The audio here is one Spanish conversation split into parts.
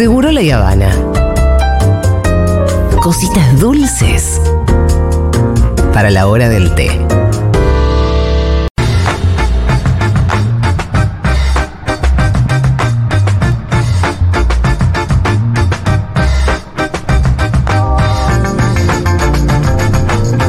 Seguro la Habana. Cositas dulces para la hora del té.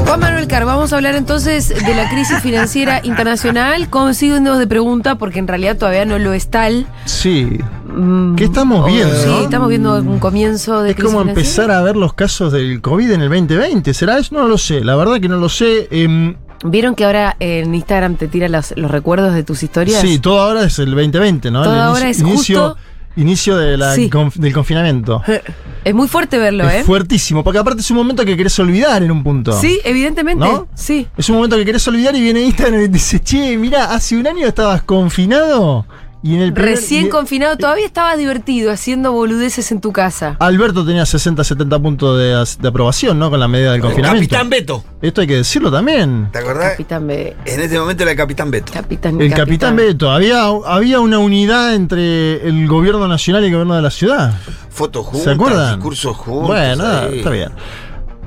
Juan Manuel Car, vamos a hablar entonces de la crisis financiera internacional con signos de pregunta, porque en realidad todavía no lo es tal. Sí. Mm, ¿Qué estamos viendo? Sí, no? estamos viendo un comienzo de Es como empezar a ver los casos del COVID en el 2020. ¿Será eso? No lo sé. La verdad que no lo sé. Em, ¿Vieron que ahora en Instagram te tira los, los recuerdos de tus historias? sí, todo ahora es el 2020, ¿no? Todo El ahora es inicio, justo- inicio de la Sí. conf- del confinamiento. Es muy fuerte verlo, es ¿eh? fuertísimo, porque aparte es un momento que querés olvidar en un punto. Sí, evidentemente. ¿No? Sí. Es un momento que querés olvidar y viene Instagram y te dice, che, mira, hace un año estabas confinado y en el primer- Recién y- confinado, todavía estabas divertido haciendo boludeces en tu casa. Alberto tenía 60, 70 puntos de, de aprobación, ¿no? Con la medida del confinamiento. Capitán Beto. Esto hay que decirlo también. ¿Te acordás? Capitán B. En este momento era el Capitán Beto. Capitán, El capitán Beto, había, había una unidad entre el gobierno nacional y el gobierno de la ciudad. Fotos juntas, ¿Se acuerdan? discursos juntos. Bueno, ahí. está bien.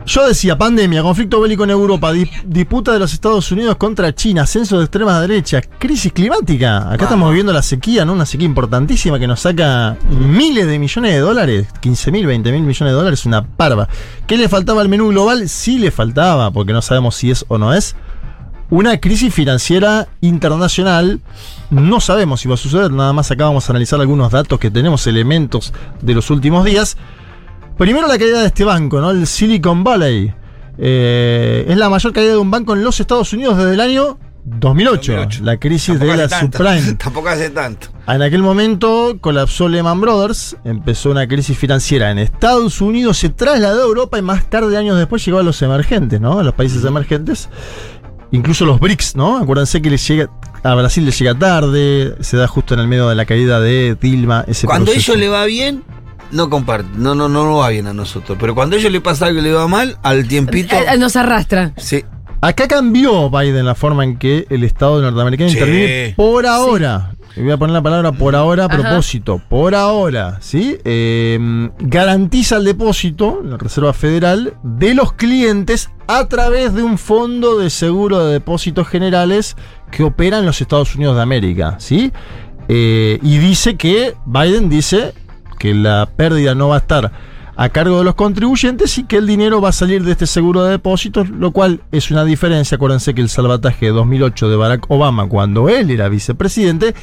Yo decía, pandemia, conflicto bélico en Europa, dis- disputa de los Estados Unidos contra China, ascenso de extrema derecha, crisis climática. Acá Vamos. estamos viviendo la sequía, ¿no? Una sequía importantísima que nos saca miles de millones de dólares, 15 mil, 20 mil millones de dólares, una parva. ¿Qué le faltaba al menú global? Sí le faltaba, porque no sabemos si es o no es. Una crisis financiera internacional. No sabemos si va a suceder, nada más acá vamos a analizar algunos datos que tenemos, elementos de los últimos días. Primero la caída de este banco, ¿no? El Silicon Valley. Eh, es la mayor caída de un banco en los Estados Unidos desde el año 2008. 2008. La crisis Tampoco de la tanto. subprime. Tampoco hace tanto. En aquel momento colapsó Lehman Brothers, empezó una crisis financiera en Estados Unidos, se trasladó a Europa y más tarde, años después, llegó a los emergentes, ¿no? A los países emergentes. Incluso los BRICS, ¿no? Acuérdense que les llega, a Brasil le llega tarde, se da justo en el medio de la caída de Dilma. Ese Cuando proceso. ellos le va bien, no comparte. No, no, no, va bien a nosotros. Pero cuando a ellos le pasa algo que le va mal, al tiempito. Eh, Nos arrastra. Sí. Acá cambió Biden la forma en que el Estado norteamericano Sí. interviene por ahora. Y Voy a poner la palabra por ahora a Ajá. propósito. Por ahora, ¿sí? Eh, garantiza el depósito, la Reserva Federal, de los clientes a través de un fondo de seguro de depósitos generales que opera en los Estados Unidos de América, ¿sí? Eh, y dice que, Biden dice que la pérdida no va a estar a cargo de los contribuyentes y que el dinero va a salir de este seguro de depósitos, lo cual es una diferencia. Acuérdense que el salvataje de 2008 de Barack Obama, cuando él era vicepresidente,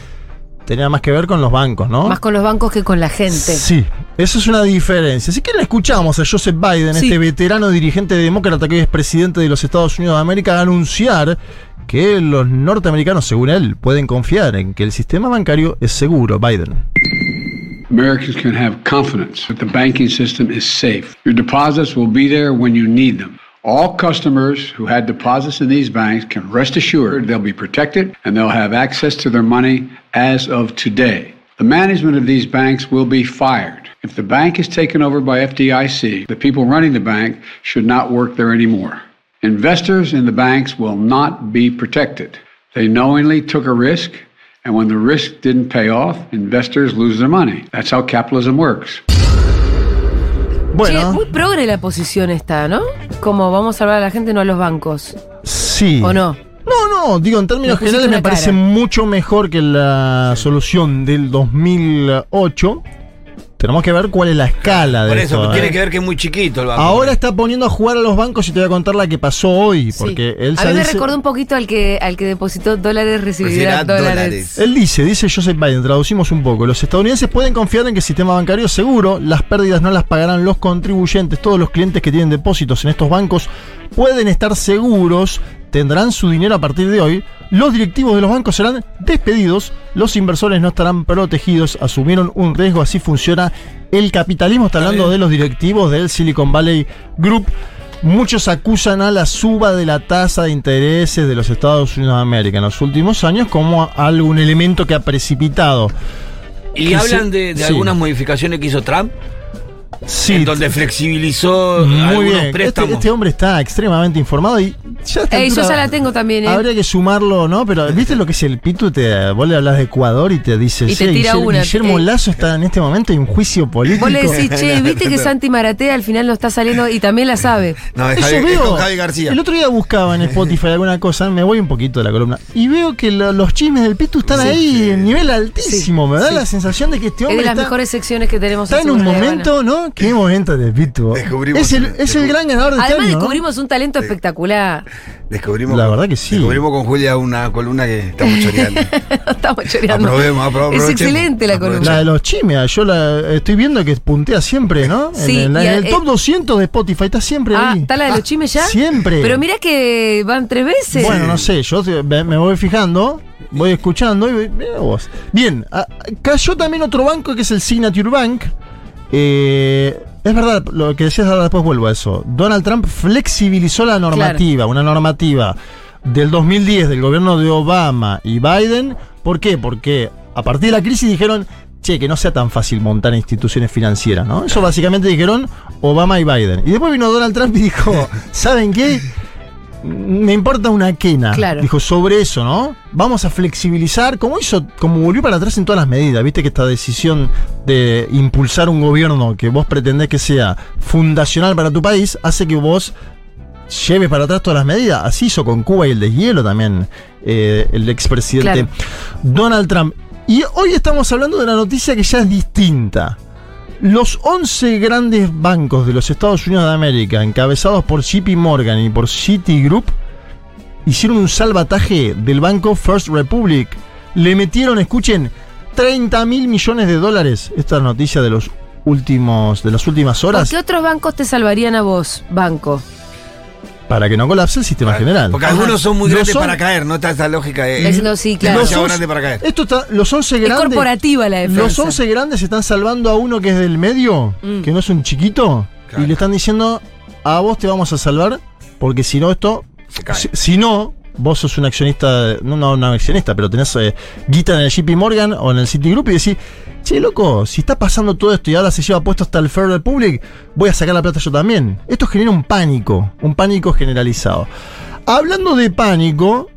tenía más que ver con los bancos, ¿no? Más con los bancos que con la gente. Sí, eso es una diferencia. Si quieren escuchamos a Joseph Biden, Sí. este veterano dirigente demócrata que hoy es presidente de los Estados Unidos de América, anunciar que los norteamericanos, según él, pueden confiar en que el sistema bancario es seguro. Biden. Americans can have confidence that the banking system is safe. Your deposits will be there when you need them. All customers who had deposits in these banks can rest assured they'll be protected and they'll have access to their money as of today. The management of these banks will be fired. If the bank is taken over by FDIC, the people running the bank should not work there anymore. Investors in the banks will not be protected. They knowingly took a risk, and when the risk didn't pay off, investors lose their money. That's how capitalism works. Che, Bueno, muy progre la posición esta, ¿no? Como vamos a hablar a la gente, no a los bancos. sí. ¿O no? No, no, digo, en términos generales me una parece cara. mucho mejor que la solución del 2008. Tenemos que ver cuál es la escala de Por eso, esto, tiene ¿eh? que ver que es muy chiquito el banco. Ahora está poniendo a jugar a los bancos y te voy a contar la que pasó hoy, Sí. porque él a mí me dice- recordó un poquito al que, al que depositó dólares, recibirá Recibirá dólares. dólares. Él dice, dice Joseph Biden, traducimos un poco, los estadounidenses pueden confiar en que el sistema bancario es seguro, las pérdidas no las pagarán los contribuyentes, todos los clientes que tienen depósitos en estos bancos pueden estar seguros, tendrán su dinero a partir de hoy, los directivos de los bancos serán despedidos, los inversores no estarán protegidos, asumieron un riesgo, así funciona el capitalismo, está hablando de los directivos del Silicon Valley Group. Muchos acusan a la suba de la tasa de intereses de los Estados Unidos de América en los últimos años como algún elemento que ha precipitado. Y hablan se- de, de sí. algunas modificaciones que hizo Trump. Sí, en donde flexibilizó Muy algunos bien. Este, préstamos. este hombre está extremadamente informado y ya Ey, yo ya la tengo también, ¿eh? Habría que sumarlo, ¿no? Pero ¿viste lo que es el Pitu? Te, vos le hablas de Ecuador y te dice, Y te "Sí, tira Guillermo, una, Guillermo eh". Lazo está en este momento en un juicio político. Vos le decís, che, viste que Santi Maratea al final no está saliendo y también la sabe. No, es, Eso Javi, es veo. con Javi García. El otro día buscaba en Spotify alguna cosa, me voy un poquito de la columna, y veo que lo- los chismes del Pitu están ahí en nivel altísimo. me da sí. la sensación de que este Es hombre de las está, mejores secciones que tenemos está en un momento, ¿no? ¿Qué momento de Pitu? Descubrimos es el, es el gran ganador de este Además descubrimos un talento espectacular. Descubrimos La con- verdad que sí. Descubrimos con Julia una columna que estamos choreando. Estamos choreando. Aprobemos, apro- Es excelente la columna. La de los chismes, yo la estoy viendo que puntea siempre, ¿no? Sí, en el, en el eh, top 200 de Spotify está siempre Ah, ahí. ¿está la de los chimes ya? Siempre. Pero mira que van tres veces. Bueno, no sé, yo me voy fijando, voy escuchando y mira vos. Bien, ah, cayó también otro banco que es el Signature Bank. Eh, es verdad, lo que decías ahora después vuelvo a eso. Donald Trump flexibilizó la normativa, una normativa del 2010 del gobierno de Obama y Biden. ¿Por qué? Porque a partir de la crisis dijeron, che, que no sea tan fácil montar instituciones financieras, ¿no? Eso básicamente dijeron Obama y Biden. Y después vino Donald Trump y dijo, ¿saben qué? Me importa una quena. Claro. Dijo sobre eso, ¿no? Vamos a flexibilizar, como hizo, como volvió para atrás en todas las medidas. Viste que esta decisión de impulsar un gobierno que vos pretendés que sea fundacional para tu país hace que vos lleves para atrás todas las medidas. Así hizo con Cuba y el deshielo también eh, el expresidente Claro. Donald Trump. Y hoy estamos hablando de una noticia que ya es distinta. Los 11 grandes bancos de los Estados Unidos de América, encabezados por JP Morgan y por Citigroup, hicieron un salvataje del banco First Republic. Le metieron, escuchen, 30 mil millones de dólares. Esta noticia de los últimos, de las últimas ¿Por horas qué otros bancos te salvarían a vos, banco? Para que no colapse el sistema general. Porque algunos son muy No grandes son- para caer, ¿no? Está esa lógica de. Es- no, sí, claro. Los para caer. Esto está, los 11 Es grandes. corporativa la defensa. Los 11 grandes están salvando a uno que es del medio, Mm. que no es un chiquito, Claro. y le están diciendo, a vos te vamos a salvar, porque si no esto, Se cae. si, si no, vos sos un accionista, no, no un accionista, pero tenés eh, guita en el JP Morgan o en el Citigroup y decís, che, loco, si está pasando todo esto y ahora se lleva puesto hasta el Federal Republic, voy a sacar la plata yo también. Esto genera un pánico, un pánico generalizado. Hablando de pánico,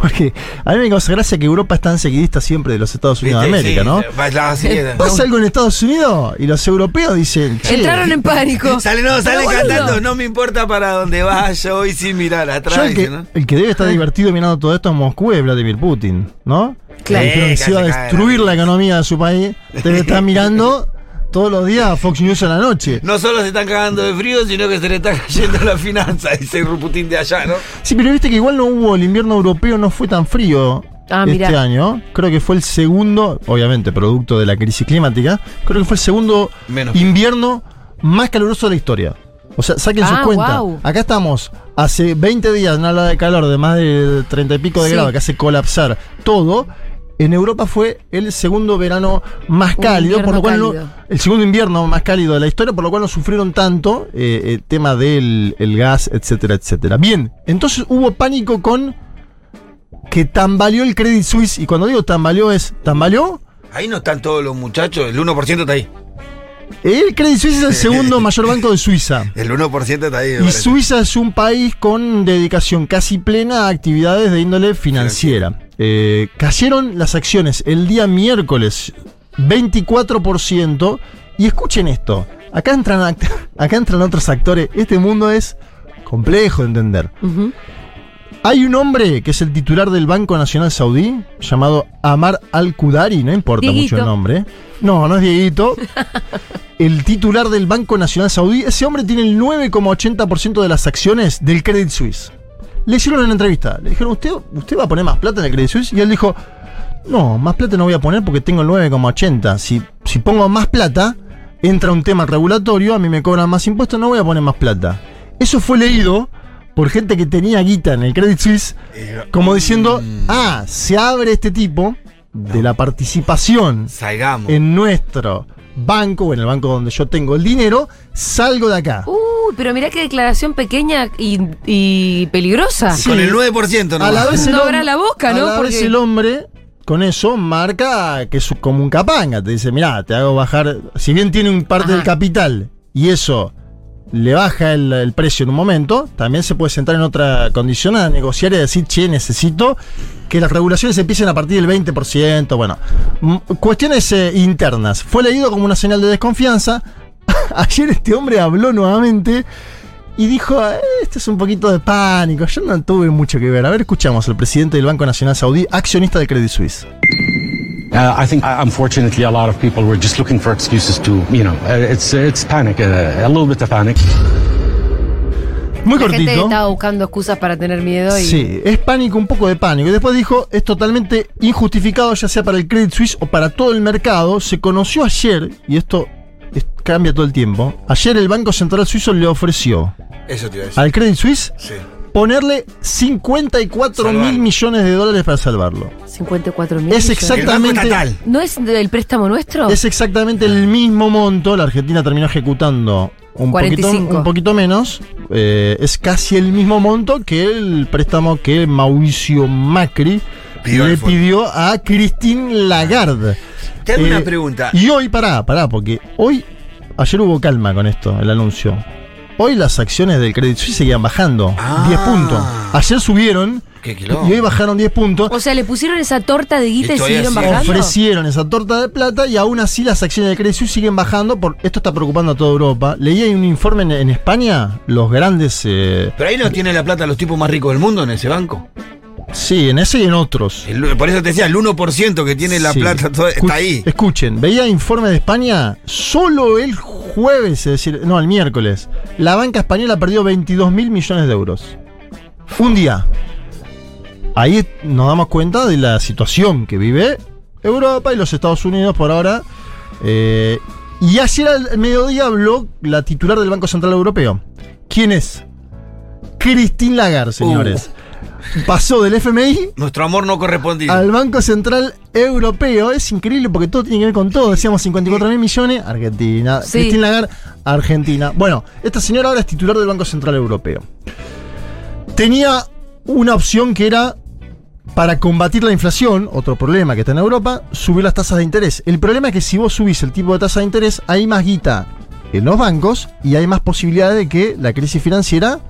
porque a mí me causa gracia que Europa es tan seguidista siempre de los Estados Unidos de. América, Sí, ¿no? Pasa algo en Estados Unidos y los europeos dicen, che, Entraron en pánico. Sale, no, sale cantando, no me importa para dónde vaya hoy sin mirar yo atrás. el, que, el que debe estar divertido mirando todo esto en Moscú es Vladimir Putin, ¿no? Claro. Que se iba a destruir la la economía de su país. Debe estar mirando todos los días Fox News a la noche. No solo se están cagando de frío, sino que se le está cayendo la finanza, dice Ruputín de allá, ¿no? Sí, pero viste que igual no hubo, el invierno europeo no fue tan frío Ah, este mirá. año. Creo que fue el segundo, obviamente producto de la crisis climática, creo que fue el segundo Menos. invierno más caluroso de la historia. O sea, saquen sus Ah, cuentas. guau. Acá estamos hace 20 días, una ola de calor de más de 30 y pico de Sí. grados que hace colapsar todo. En Europa fue el segundo verano más cálido, por lo cual no- el segundo invierno más cálido de la historia, por lo cual no sufrieron tanto eh, el tema del el gas, etcétera, etcétera. Bien, entonces hubo pánico con que tambaleó el Credit Suisse, y cuando digo tambaleó es, tambaleó, Ahí no están todos los muchachos, el 1% está ahí. El Credit Suisse es el segundo mayor banco de Suiza. El 1% está ahí. Y parece. Suiza es un país con dedicación casi plena a actividades de índole financiera. Eh, cayeron las acciones el día miércoles 24%. Y escuchen esto, acá entran, acá entran otros actores. Este mundo es complejo de entender. Hay un hombre que es el titular del Banco Nacional Saudí, llamado Amar Al-Qudari, no importa Dieguito. mucho el nombre. No, no es Dieguito. el titular del Banco Nacional Saudí, ese hombre tiene el 9,80% de las acciones del Credit Suisse. Le hicieron una entrevista, le dijeron, ¿usted, ¿usted va a poner más plata en el Credit Suisse? Y él dijo, no, más plata no voy a poner porque tengo el 9,80. Si, si pongo más plata, entra un tema regulatorio, a mí me cobran más impuestos, no voy a poner más plata. Eso fue leído por gente que tenía guita en el Credit Suisse, como diciendo, ah, se abre este tipo de la participación Salgamos. en nuestro banco, o en el banco donde yo tengo el dinero, salgo de acá. Uy, pero mirá qué declaración pequeña y, y peligrosa. Sí. Con el 9%, ¿no? a la vez el No hom- abra la boca, ¿no? A la vez el hombre con eso marca que es como un capanga. Te dice, mirá, te hago bajar. Si bien tiene un parte Ajá. del capital y eso le baja el, precio en un momento, también se puede sentar en otra condición a negociar y decir, che, necesito que las regulaciones empiecen a partir del 20%. Bueno, cuestiones eh, internas. Fue leído como una señal de desconfianza. Ayer este hombre habló nuevamente y dijo, "Eh, esto es un poquito de pánico, yo no tuve mucho que ver. A ver, escuchamos al presidente del Banco Nacional Saudí, accionista de Credit Suisse. Uh, I think, uh, unfortunately, a lot of people were just looking for excuses to, you know, uh, it's it's panic, uh, a little bit of panic. Muy La gente cortito. estaba buscando excusas para tener miedo y. Sí, es pánico, un poco de pánico. Y después dijo, es totalmente injustificado, ya sea para el Credit Suisse o para todo el mercado. Se conoció ayer, y esto es- cambia todo el tiempo, ayer el Banco Central Suizo le ofreció Eso te iba a decir. al Credit Suisse Sí. Ponerle 54 mil millones de dólares para salvarlo. 54 mil. Es exactamente... ¿No es del préstamo nuestro? Es exactamente el mismo monto. La Argentina terminó ejecutando un, poquito, 45. un poquito menos. Eh, es casi el mismo monto que el préstamo que Mauricio Macri Pidió le pidió a Christine Lagarde. Te hago Eh, una pregunta. Y hoy, pará, pará, porque hoy, ayer hubo calma con esto, el anuncio. Hoy las acciones del Credit Suisse seguían bajando. Ah. 10 puntos. Ayer subieron Qué y hoy bajaron 10 puntos. O sea, le pusieron esa torta de guita y, Y siguieron bajando. Ofrecieron esa torta de plata y aún así las acciones de Credit Suisse siguen bajando. Por, esto está preocupando a toda Europa. Leí ahí un informe en, en España, los grandes. eh, Pero ahí no tiene la plata los tipos más ricos del mundo en ese banco. Sí, en ese y en otros. El- por eso te decía, el 1% que tiene la Sí. plata todo- está ahí. Escuchen, veía informe de España solo el jueves, es decir, no, el miércoles. La banca española perdió 22 mil millones de euros. Un día. Ahí nos damos cuenta de la situación que vive Europa y los Estados Unidos por ahora. Eh, y ayer al mediodía habló la titular del Banco Central Europeo. ¿Quién es? Christine Lagarde, señores. Pasó del FMI Nuestro amor no correspondido. al Banco Central Europeo. Es increíble porque todo tiene que ver con todo. Decíamos 54 mil millones, Argentina. Sí. Christine Lagarde, Argentina. Bueno, esta señora ahora es titular del Banco Central Europeo. Tenía una opción que era para combatir la inflación, otro problema que está en Europa, subir las tasas de interés. El problema es que si vos subís el tipo de tasa de interés, hay más guita en los bancos y hay más posibilidades de que la crisis financiera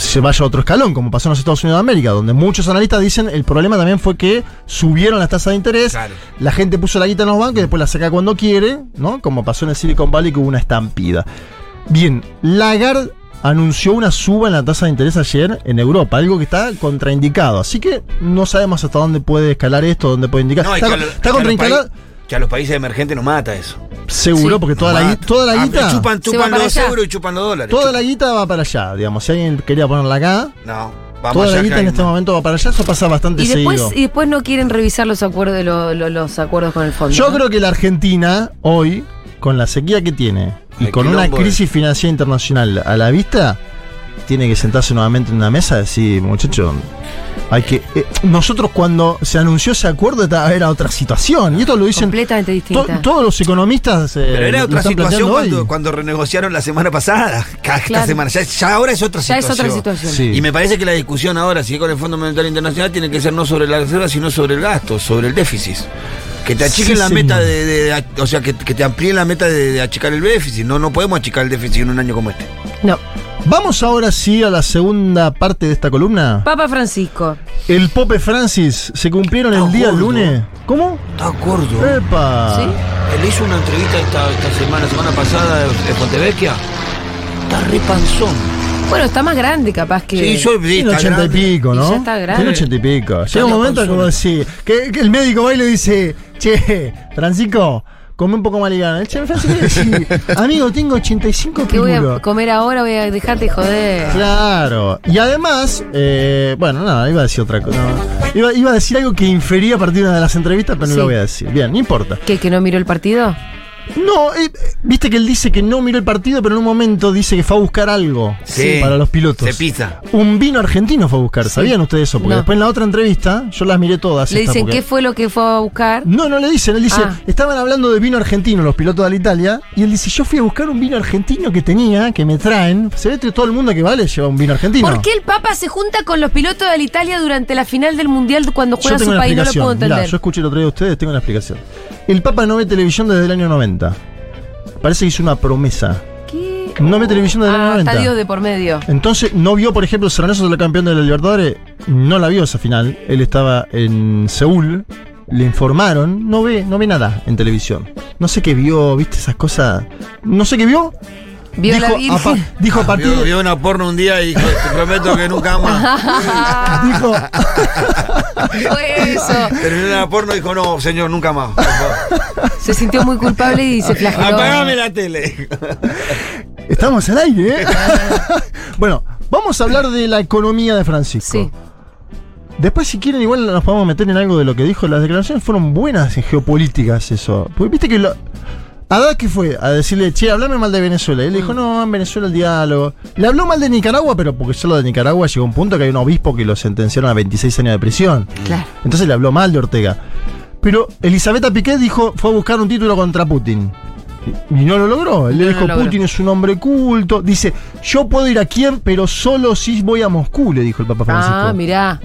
se vaya a otro escalón, como pasó en los Estados Unidos de América, donde muchos analistas dicen el problema también fue que subieron las tasas de interés, Claro. la gente puso la guita en los bancos y después la saca cuando quiere, ¿no? Como pasó en el Silicon Valley que hubo una estampida. Bien, Lagarde anunció una suba en la tasa de interés ayer en Europa, algo que está contraindicado, así que no sabemos hasta dónde puede escalar esto, dónde puede indicar. No, está, está contraindicado, Que a los países emergentes nos mata eso. seguro, Sí. porque toda la, Nos gui- mata. toda la Ah, guita... Chupan, chupan los euros y chupan los dólares. Toda chupan. la guita va para allá, digamos. Si alguien quería ponerla acá, No, vamos toda la guita en este momento va para allá. Eso pasa bastante Y después, seguido. y después no quieren revisar los acuerdos, de lo- lo- los acuerdos con el fondo. Yo ¿no? creo que la Argentina, hoy, con la sequía que tiene y El con una crisis financiera internacional a la vista, tiene que sentarse nuevamente en una mesa y decir, muchachos, hay que. eh, nosotros cuando se anunció ese acuerdo era otra situación. Y esto lo dicen Completamente to- distinta. todos los economistas. eh, Pero era otra situación cuando, renegociaron la semana pasada. Cada esta Claro. semana. Ya, ya ahora es otra ya situación. es otra situación. Sí. Y me parece que la discusión ahora, si es con el Fondo Monetario Internacional, tiene que ser no sobre la reserva, sino sobre el gasto, sobre el déficit. Que te achiquen Sí, la señor. meta de, de- de- O sea, que, que te amplíen la meta de, de achicar el déficit. No, no podemos achicar el déficit en un año como este. No. Vamos ahora sí a la segunda parte de esta columna. Papa Francisco. El Pope Francis se cumplieron el día gordo. lunes. ¿Cómo? Está gordo. ¡Epa! ¿Sí? Él hizo una entrevista esta, esta semana, semana pasada de Fontevecchia. Está re panzón. Bueno, está más grande, capaz que. Sí, yo sí, Tiene está ochenta y grande. pico, Y ¿no? ya está grande. Tiene ochenta y pico. Llega un momento como decir, que, que el médico va y le dice, che, Francisco, come un poco más liviano. El che, Francisco le dice, amigo, tengo 85 ¿Qué voy a kilos. comer ahora? Voy a dejarte joder. Claro. Y además, eh, bueno, no, iba a decir otra cosa. no. Iba, iba a decir algo que infería a partir de una de las entrevistas, pero no Sí. lo voy a decir. Bien, no importa. ¿Qué? ¿Que no miró el partido? No, eh, viste que él dice que no miró el partido, pero en un momento dice que fue a buscar algo Sí. para los pilotos. Se pisa. Un vino argentino fue a buscar. ¿Sabían ustedes eso? Porque No. después en la otra entrevista, yo las miré todas. Le dicen porque- qué fue lo que fue a buscar. No, no le dicen. Él dice, Ah. estaban hablando de vino argentino los pilotos de la Italia. Y él dice, yo fui a buscar un vino argentino que tenía, que me traen. Se ve que todo el mundo que vale lleva un vino argentino. ¿Por qué el Papa se junta con los pilotos de la Italia durante la final del Mundial cuando Yo juega tengo su una país? No lo explicación. puedo Mirá, entender. yo escuché el otro día de ustedes, tengo una explicación. El Papa no ve televisión desde el año 90. Parece que hizo una promesa. ¿Qué? No ve televisión desde el año Ah, 90. está Dios de por medio. Entonces, no vio, por ejemplo, Serranoso de la campeón de la Libertadores. No la vio esa final. Él estaba en Seúl. Le informaron. No ve, no ve nada en televisión. No sé qué vio, viste esas cosas. No sé qué vio. Vio dijo, la Virgen. a dijo a partir Vio, vio una porno un día y dijo, te prometo que nunca más. dijo, Fue eso. Terminó la porno y dijo, no, señor, nunca más. Se sintió muy culpable y se flageló. Apagame la tele. estamos al aire, ¿eh? bueno, vamos a hablar de la economía de Francisco. Sí. Después, si quieren, igual nos podemos meter en algo de lo que dijo. Las declaraciones fueron buenas en geopolíticas, eso. Porque viste que lo. Haddad que fue a decirle, che, hablame mal de Venezuela. Y él le dijo, no, en Venezuela el diálogo. Le habló mal de Nicaragua, pero porque solo de Nicaragua llegó un punto que hay un obispo que lo sentenciaron a 26 años de prisión. Claro. Entonces le habló mal de Ortega. Pero Elizabeth Piqué dijo, fue a buscar un título contra Putin. Y no lo logró. Él le dijo, logró. Putin es un hombre culto. Dice, yo puedo ir a Kiev, pero solo si voy a Moscú, le dijo el Papa Francisco. Ah, mirá.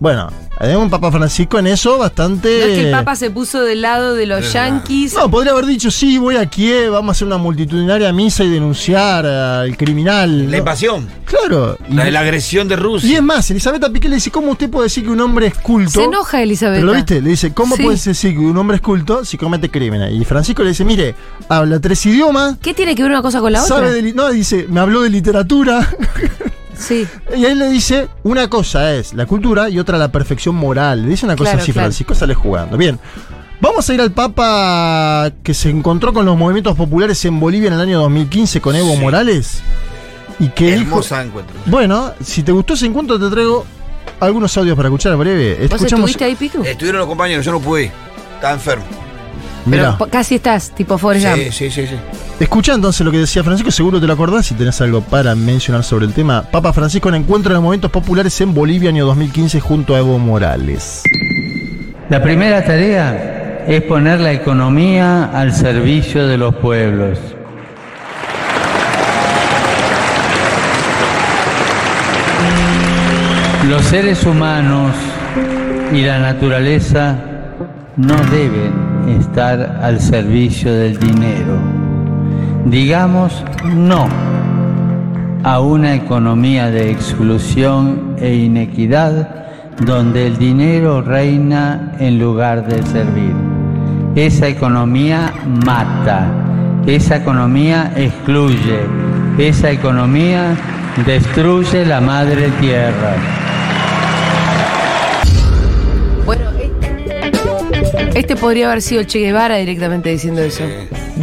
Bueno, hay un Papa Francisco en eso bastante. No es que el Papa se puso del lado de los yanquis. No, podría haber dicho, sí, voy a Kiev, vamos a hacer una multitudinaria misa y denunciar al criminal. La invasión. Claro. Y, La, la agresión de y Rusia. es más, Elizabeth Piqué le dice, ¿cómo usted puede decir que un hombre es culto? Se enoja Elizabeth. ¿Pero lo viste? Le dice, ¿cómo Sí. puede decir que un hombre es culto si comete crímenes? Y Francisco le dice, mire, habla tres idiomas, ¿Qué tiene que ver una cosa con la otra? sabe de... li- No, dice, me habló de literatura. Sí. Y ahí le dice, una cosa es la cultura y otra la perfección moral. Le dice una cosa Claro, así, claro. Francisco sale jugando. Bien. Vamos a ir al Papa que se encontró con los movimientos populares en Bolivia en el año 2015 con Evo Sí. Morales. Y que dijo, Hermosa encuentro. bueno, si te gustó ese encuentro te traigo algunos audios para escuchar en breve. ¿Vos Escuchamos, estuviste ahí, Pitu? Estuvieron los compañeros, yo no pude. Estaba enfermo. Mirá. Pero casi estás, tipo Forrest Gump. Sí, sí, sí, sí. Escucha entonces lo que decía Francisco, seguro te lo acordás si tenés algo para mencionar sobre el tema. Papa Francisco en encuentro de los movimientos populares en Bolivia año 2015 junto a Evo Morales. La primera tarea es poner la economía al servicio de los pueblos. Los seres humanos y la naturaleza no deben estar al servicio del dinero. Digamos no a una economía de exclusión e inequidad donde el dinero reina en lugar de servir. Esa economía mata, esa economía excluye, esa economía destruye la madre tierra. Este, este podría haber sido Che Guevara directamente diciendo eso.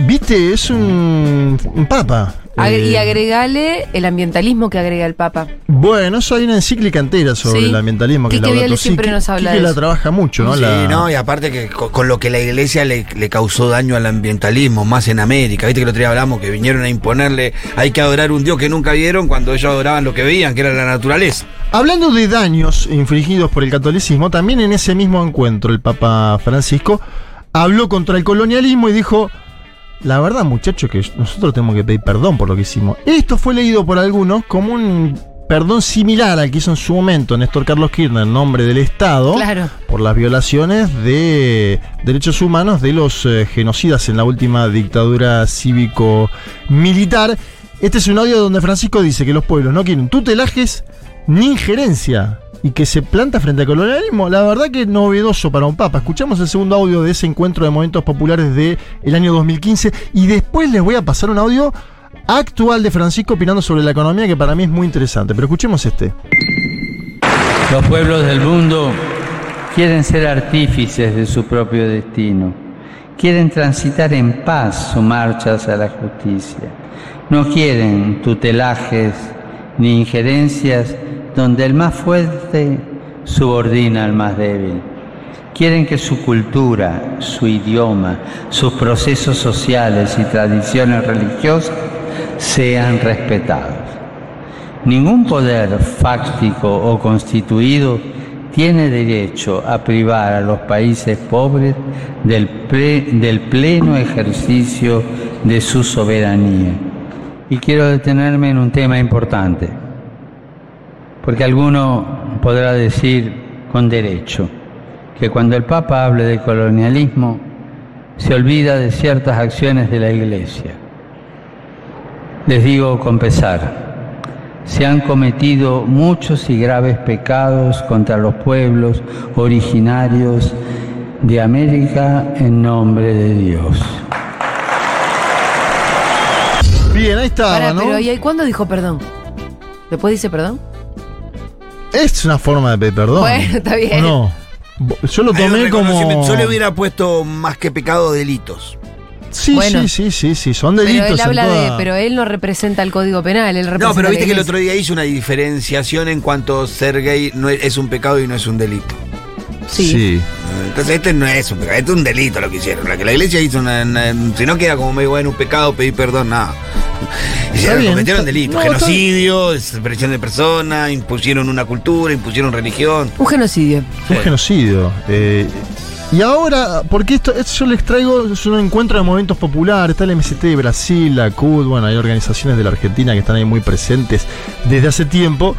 Viste, es un, un papa. Agre- Eh, y agregale el ambientalismo que agrega el Papa. Bueno, eso hay una encíclica entera sobre Sí. el ambientalismo que Quique Viale siempre nos habla Quique de la trabaja mucho, ¿no? Sí, La- no, y aparte que con, con lo que la iglesia le, le causó daño al ambientalismo, más en América. Viste que el otro día hablamos que vinieron a imponerle, hay que adorar un Dios que nunca vieron cuando ellos adoraban lo que veían, que era la naturaleza. Hablando de daños infligidos por el catolicismo, también en ese mismo encuentro el Papa Francisco habló contra el colonialismo y dijo, la verdad muchachos que nosotros tenemos que pedir perdón por lo que hicimos. Esto fue leído por algunos como un perdón similar al que hizo en su momento Néstor Carlos Kirchner en nombre del Estado Claro. por las violaciones de derechos humanos de los eh, genocidas en la última dictadura cívico-militar. Este es un audio donde Francisco dice que los pueblos no quieren tutelajes ni injerencia y que se planta frente al colonialismo. La verdad que novedoso para un papa. Escuchamos el segundo audio de ese encuentro de momentos populares del el año 2015 y después les voy a pasar un audio actual de Francisco opinando sobre la economía que para mí es muy interesante. Pero escuchemos este. Los pueblos del mundo quieren ser artífices de su propio destino, quieren transitar en paz su marcha hacia la justicia, no quieren tutelajes ni injerencias donde el más fuerte subordina al más débil. Quieren que su cultura, su idioma, sus procesos sociales y tradiciones religiosas sean respetados. Ningún poder fáctico o constituido tiene derecho a privar a los países pobres del, del pleno ejercicio de su soberanía. Y quiero detenerme en un tema importante, porque alguno podrá decir con derecho que cuando el Papa hable de colonialismo se olvida de ciertas acciones de la Iglesia. Les digo con pesar, se han cometido muchos y graves pecados contra los pueblos originarios de América en nombre de Dios. Bien, ahí estaba, Pará, ¿no? pero ¿y ahí cuándo dijo perdón? ¿Después dice perdón? Es una forma de pedir perdón. Bueno, está bien. ¿O No. Yo lo tomé como. Yo le hubiera puesto más que pecado delitos. Sí, Bueno. sí, sí, sí, sí, son Pero delitos. él en habla de. Pero él no representa el código penal, él representa No, pero la viste que el iglesia. otro día hizo una diferenciación en cuanto ser gay no es, es un pecado y no es un delito. Sí. Entonces este no es un pecado, este es un delito lo que hicieron. La que la iglesia hizo una, una- si no queda como medio bueno un pecado, pedir perdón, nada. Hicieron, bien, cometieron está- delitos, no, está- genocidio, desaparición de personas, impusieron una cultura, impusieron religión. Un genocidio. Un genocidio. Eh, y ahora, porque esto, esto yo les traigo, es un encuentro de movimientos populares, está el MST de Brasil, la CUT, bueno, hay organizaciones de la Argentina que están ahí muy presentes desde hace tiempo.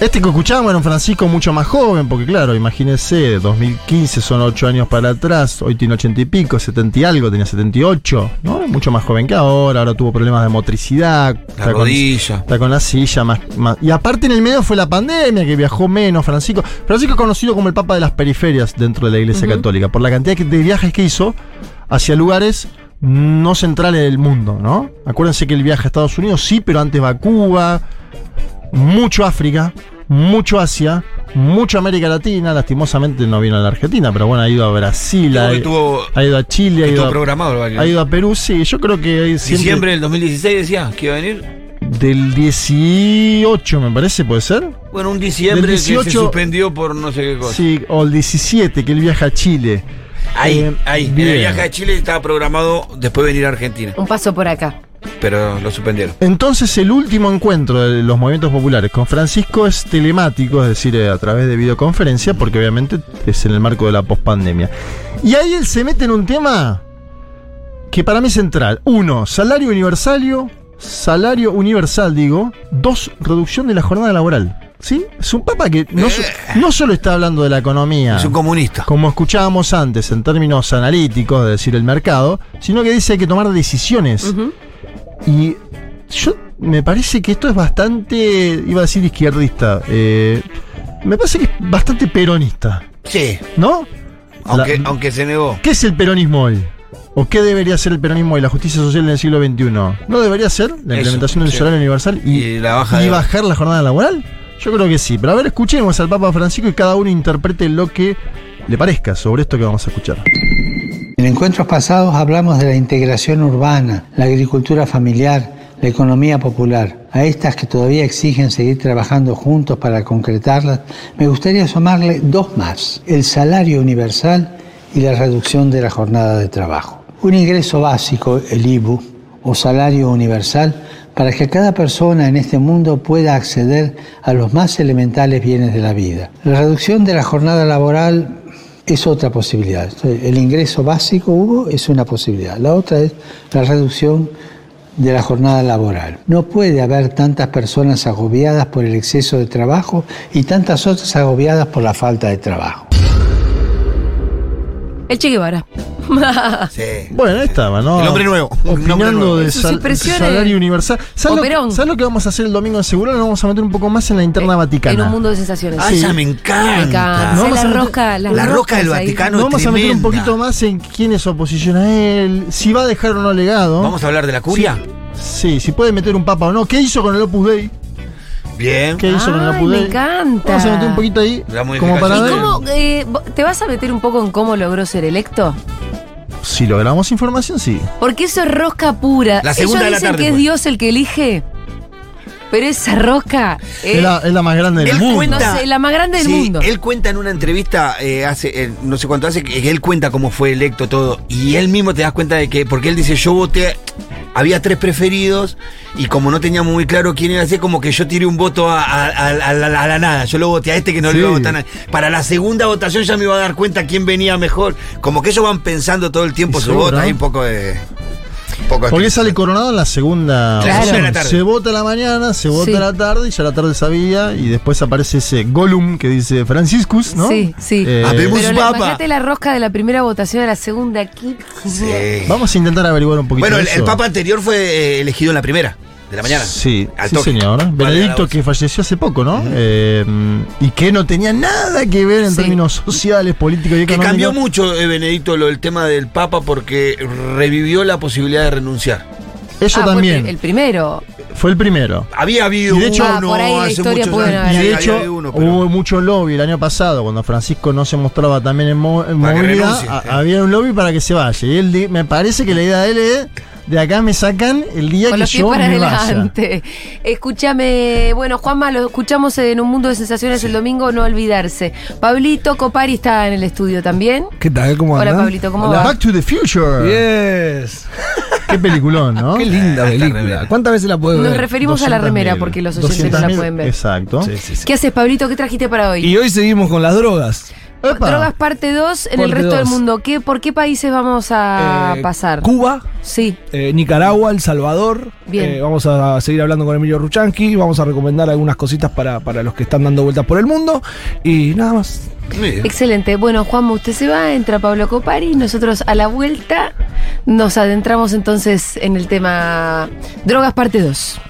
Este que escuchábamos era un Francisco mucho más joven, porque claro, imagínense, 2015 son 8 años para atrás, hoy tiene 80 y pico, 70 y algo, tenía 78, ¿no? Mucho más joven que ahora, ahora tuvo problemas de motricidad. La está con- rodilla. Está con la silla más, más- Y aparte en el medio fue la pandemia, que viajó menos Francisco. Francisco es conocido como el Papa de las periferias dentro de la Iglesia Católica, por la cantidad de viajes que hizo hacia lugares no centrales del mundo, ¿no? Acuérdense que él viaja a Estados Unidos, sí, pero antes va a Cuba, mucho África, mucho Asia, mucho América Latina, lastimosamente no vino a la Argentina, pero bueno, ha ido a Brasil, ha, que tuvo- ha ido a Chile, ha ido a, programado. el ha ido a Perú, sí, yo creo que siempre... Diciembre del 2016 decía que iba a venir. Del 18, me parece, ¿puede ser? Bueno, un diciembre Del que se 18 suspendió por no sé qué cosa. Sí, o el 17, que él viaja a Chile. Ahí, Eh, ahí. En el viaje a Chile estaba programado después de venir a Argentina, Un paso por acá. Pero lo suspendieron. Entonces, el último encuentro de los movimientos populares con Francisco es telemático, es decir, eh, a través de videoconferencia, porque obviamente es en el marco de la pospandemia. Y ahí él se mete en un tema que para mí es central. Uno, salario universario, salario universal, digo. Dos, reducción de la jornada laboral. ¿Sí? Es un papa que no, no solo está hablando de la economía. Es un comunista. como escuchábamos antes, en términos analíticos, de decir el mercado, sino que dice que hay que tomar decisiones. Y yo me parece que esto es bastante, iba a decir izquierdista, eh, me parece que es bastante peronista, Sí, ¿no? aunque, La- aunque se negó. ¿Qué es el peronismo hoy? ¿O qué debería ser el peronismo y la justicia social en el siglo XXI? ¿No debería ser la Eso, implementación del sí. salario universal y, Y la baja y de- bajar la jornada laboral? Yo creo que sí. Pero a ver, escuchemos al Papa Francisco y cada uno interprete lo que le parezca sobre esto que vamos a escuchar. En encuentros pasados hablamos de la integración urbana, la agricultura familiar, la economía popular. A estas que todavía exigen seguir trabajando juntos para concretarlas, me gustaría sumarle dos más, el salario universal y la reducción de la jornada de trabajo. Un ingreso básico, el IBU, o salario universal, para que cada persona en este mundo pueda acceder a los más elementales bienes de la vida. La reducción de la jornada laboral es otra posibilidad. El ingreso básico hubo es una posibilidad. La otra es la reducción de la jornada laboral. No puede haber tantas personas agobiadas por el exceso de trabajo y tantas otras agobiadas por la falta de trabajo. El Che Guevara. Sí. Bueno, ahí estaba, ¿no? El hombre nuevo. Un hombre Opinando nuevo. de Sus sal- expresiones. salario universal. ¿Sabes lo, ¿Sabes lo que vamos a hacer el domingo en Seguro? Nos vamos a meter un poco más en la interna vaticana. En un mundo de sensaciones. Ay, Sí. esa me encanta. Me encanta. No, vamos la a meter- rosca, las La rosca del. Vaticano. Nos vamos a meter un poquito más en quién es oposición a él, si va a dejar o no legado. Vamos a hablar de la curia. Sí, si puede meter un papa o no. ¿Qué hizo con el Opus Dei? Bien. ¿Qué hizo con el Ay, Opus me encanta. Vamos a meter un poquito ahí. La Como para ¿Y ver cómo, eh, te vas a meter un poco en cómo logró ser electo? si logramos información, sí. Porque eso es rosca pura. La segunda Ellos de la dicen tarde que es. Dios el que elige. Pero esa rosca Es la, es la más grande del Él mundo. cuenta- No sé, la más grande del Sí, mundo. Él cuenta en una entrevista eh, hace, eh, no sé cuánto hace, que él cuenta cómo fue electo todo. Y él mismo te das cuenta de que, porque él dice, yo voté, había tres preferidos, y como no teníamos muy claro quién iba a ser, como que yo tiré un voto a, a- a- a la, nada. Yo lo voté a este que no Sí. le iba a votar a nadie. Para la segunda votación ya me iba a dar cuenta quién venía mejor. Como que ellos van pensando todo el tiempo su voto. Hay un poco de. Poco Porque sale coronado en la segunda Claro. la tarde. Se vota a la mañana, se vota Sí. a la tarde, y ya a la tarde sabía, y después aparece ese Gollum que dice Franciscus, ¿no? Sí, sí. Eh, Habemos- Pero papa. imagínate la rosca de la primera votación a la segunda. ¿qué? Sí. Vamos a intentar averiguar un poquito Bueno, el, eso. el papa anterior fue eh, elegido en la primera de la mañana. Sí, sí señor. Benedicto que falleció hace poco, ¿no? Eh, y que no tenía nada que ver en Sí. términos sociales, políticos y Que cambió mucho, eh, Benedicto, lo del tema del Papa porque revivió la posibilidad de renunciar. Eso Ah, fue también. el primero. Fue el primero. Había habido Y de hecho- uno Ah, por ahí la hace historia muchos años. Y de hecho, uno, pero- hubo mucho lobby el año pasado, cuando Francisco no se mostraba también en, mo- en Para que movilidad. renuncie, a- sí. Había un lobby para que se vaya. Y él me parece que la idea de él es: de acá me sacan el día Con que yo para me vaya. adelante. Escúchame, bueno, Juanma, lo escuchamos en un mundo de sensaciones el domingo, no olvidarse. Pablito Copari está en el estudio también. ¿Qué tal? ¿Cómo Hola, andan? Pablito, ¿cómo Hola. va? Back to the Future. Yes. Qué peliculón, ¿no? Qué linda película. ¿Cuántas veces la puedes Nos ver? referimos a la 200.000. remera porque los oyentes no la 200.000, pueden ver. Exacto. Sí, sí, sí. ¿Qué haces, Pablito? ¿Qué trajiste para hoy? Y hoy seguimos con las drogas. Epa. Drogas parte 2 en el resto del mundo. ¿Qué, ¿Por qué países vamos a Eh, pasar? Cuba, Sí. eh, Nicaragua, El Salvador. Bien. Eh, vamos a seguir hablando con Emilio Ruchanqui. Vamos a recomendar algunas cositas para, para los que están dando vueltas por el mundo. Y nada más. Bien. Excelente. Bueno, Juanma, usted se va, entra Pablo Copari. Nosotros a la vuelta nos adentramos entonces en el tema Drogas parte 2.